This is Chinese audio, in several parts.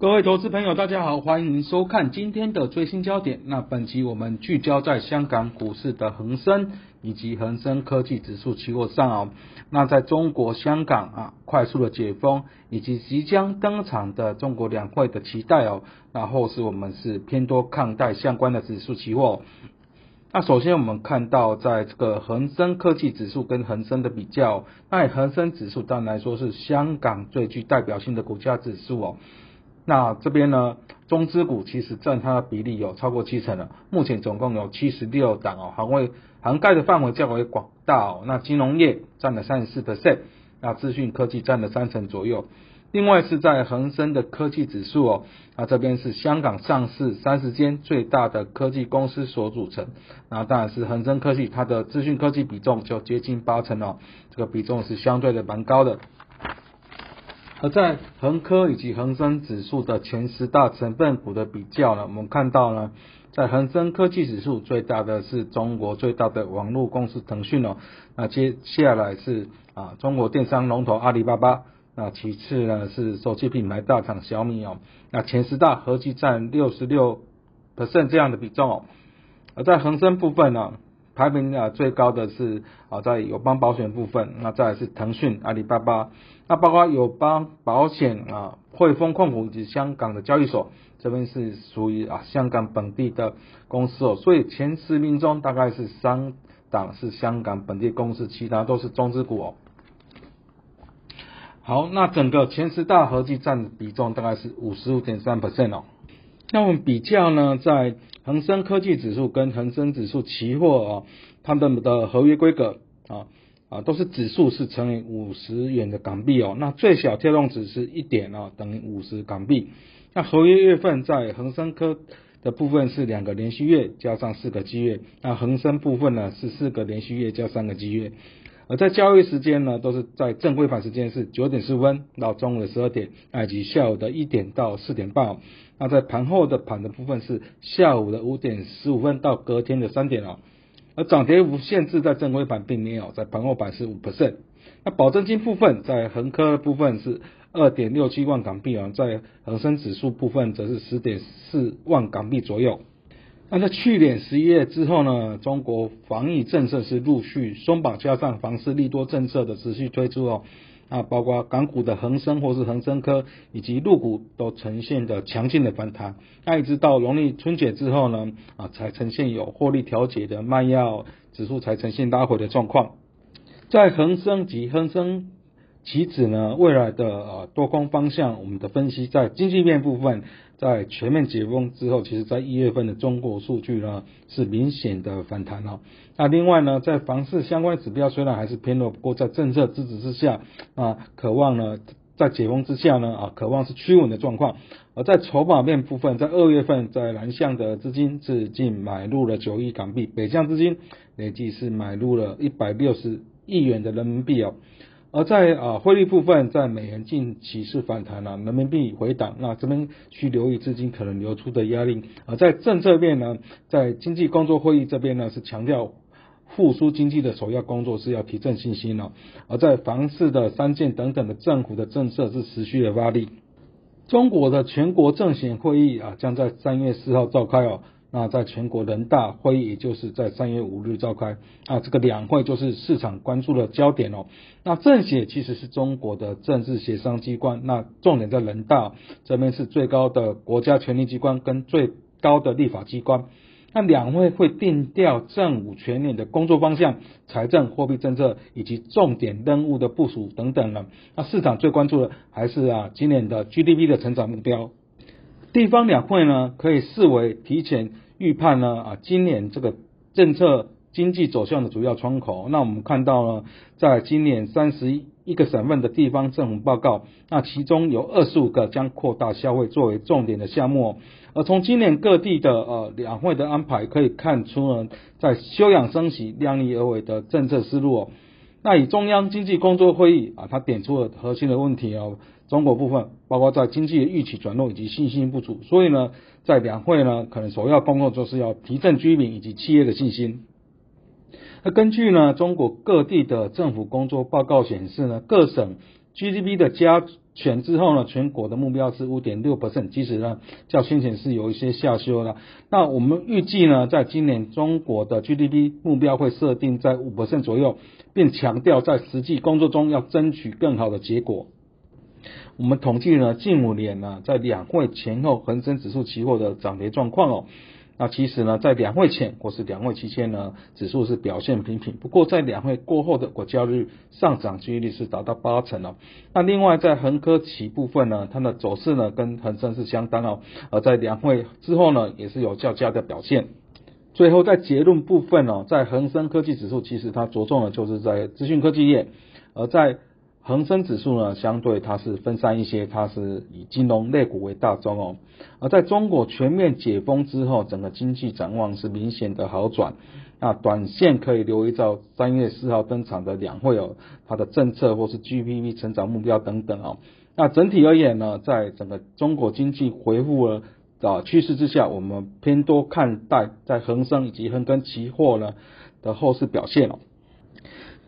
各位投资朋友，大家好，欢迎收看今天的最新焦点。那本期我们聚焦在香港股市的恒生以及恒生科技指数期货上哦。那在中国香港啊快速的解封以及即将登场的中国两会的期待哦，那后市我们是偏多看待相关的指数期货。那首先我们看到在这个恒生科技指数跟恒生的比较，那恒生指数当然来说是香港最具代表性的股价指数哦。那这边呢，中资股其实占它的比例有超过七成了，目前总共有七十六档哦，行为涵盖的范围较为广大哦。那金融业占了三十四 percent，那资讯科技占了三成左右。另外是在恒生的科技指数哦，那这边是香港上市三十间最大的科技公司所组成，那当然是恒生科技，它的资讯科技比重就接近八成哦，这个比重是相对的蛮高的。而在恒科以及恒生指数的前十大成分股的比较呢，我们看到呢，在恒生科技指数最大的是中国最大的网络公司腾讯哦，那接下来是啊中国电商龙头阿里巴巴，那其次呢是手机品牌大厂小米哦，那前十大合计占六十六 percent 这样的比重哦，而在恒生部分呢。排名啊最高的是啊在友邦保险部分，那再来是腾讯、阿里巴巴，那包括友邦保险啊、汇丰控股以及香港的交易所，这边是属于啊香港本地的公司哦，所以前十名中大概是三档是香港本地公司，其他都是中资股哦。好，那整个前十大合计占比重大概是五十五点三 percent 哦。那我们比较呢，在恒生科技指数跟恒生指数期货啊，它们的合约规格啊啊都是指数是乘以五十元的港币哦，那最小跳动值是一点啊，等于五十港币。那合约月份在恒生科的部分是两个连续月加上四个季月，那恒生部分呢是四个连续月加三个季月。而在交易时间呢，都是在正规盘时间是九点十分到中午的十二点，以及下午的一点到四点半。那在盘后的盘的部分是下午的五点十五分到隔天的三点哦。而涨跌幅限制在正规盘并没有，在盘后盘是五 percent。那保证金部分在恒科的部分是二点六七万港币啊，在恒生指数部分则是十点四万港币左右。那在去年十一月之后呢，中国防疫政策是陆续松绑，加上房市利多政策的持续推出哦，啊，包括港股的恒生或是恒生科以及陆股都呈现的强劲的反弹。那一直到农历春节之后呢，啊，才呈现有获利调节的卖药指数才呈现拉回的状况。在恒生及恒生期指呢，未来的呃多空方向，我们的分析在经济面部分。在全面解封之后，其实，在一月份的中国数据呢是明显的反弹哦。那另外呢，在房市相关指标虽然还是偏弱，不过在政策支持之下啊，渴望呢在解封之下呢啊，渴望是趋稳的状况。而在筹码面部分，在二月份在南向的资金是净买入了九亿港币，北向资金累计是买入了一百六十亿元的人民币哦。而在啊汇率部分，在美元近期是反弹了，人民币回档，那这边需留意资金可能流出的压力。而在政策面呢，在经济工作会议这边呢，是强调复苏经济的首要工作是要提振信心了。而在房市的三件等等的政府的政策是持续的发力。中国的全国政协会议啊，将在三月四号召开哦。那在全国人大会议，也就是在三月五日召开，啊，这个两会就是市场关注的焦点哦。那政协其实是中国的政治协商机关，那重点在人大这边是最高的国家权力机关跟最高的立法机关。那两会会定调政府全年的工作方向、财政货币政策以及重点任务的部署等等了。那市场最关注的还是啊今年的 GDP 的成长目标。地方两会呢，可以视为提前预判呢啊，今年这个政策经济走向的主要窗口。那我们看到呢，在今年三十一个省份的地方政府报告，那其中有二十五个将扩大消费作为重点的项目。而从今年各地的呃两会的安排可以看出呢，在休养生息、量力而为的政策思路哦。那以中央经济工作会议啊，它点出了核心的问题哦。中国部分包括在经济的预期转弱以及信心不足，所以呢，在两会呢，可能首要工作就是要提振居民以及企业的信心。那根据呢中国各地的政府工作报告显示呢，各省 GDP 的加权之后呢，全国的目标是五点六 percent，其实呢较先前是有一些下修了。那我们预计呢，在今年中国的 GDP 目标会设定在五 percent 左右，并强调在实际工作中要争取更好的结果。我们统计呢近五年呢，在两会前后恒生指数期货的涨跌状况哦。那其实呢，在两会前或是两会期间呢，指数是表现平平。不过在两会过后的国交日上涨几率是达到八成哦。那另外在恒科期部分呢，它的走势呢跟恒生是相当哦。而在两会之后呢，也是有较佳的表现。最后在结论部分哦，在恒生科技指数其实它着重的就是在资讯科技业，而在恒生指数呢，相对它是分散一些，它是以金融类股为大宗哦。而在中国全面解封之后，整个经济展望是明显的好转。那短线可以留意到三月四号登场的两会哦，它的政策或是 GDP 成长目标等等哦。那整体而言呢，在整个中国经济恢复了啊趋势之下，我们偏多看待在恒生以及恒根期货呢的后市表现哦。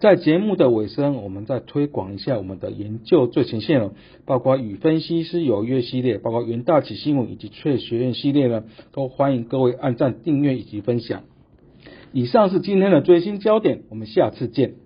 在节目的尾声，我们再推广一下我们的研究最前线哦，包括与分析师有约系列，包括元大起新闻以及翠学院系列呢，都欢迎各位按赞、订阅以及分享。以上是今天的最新焦点，我们下次见。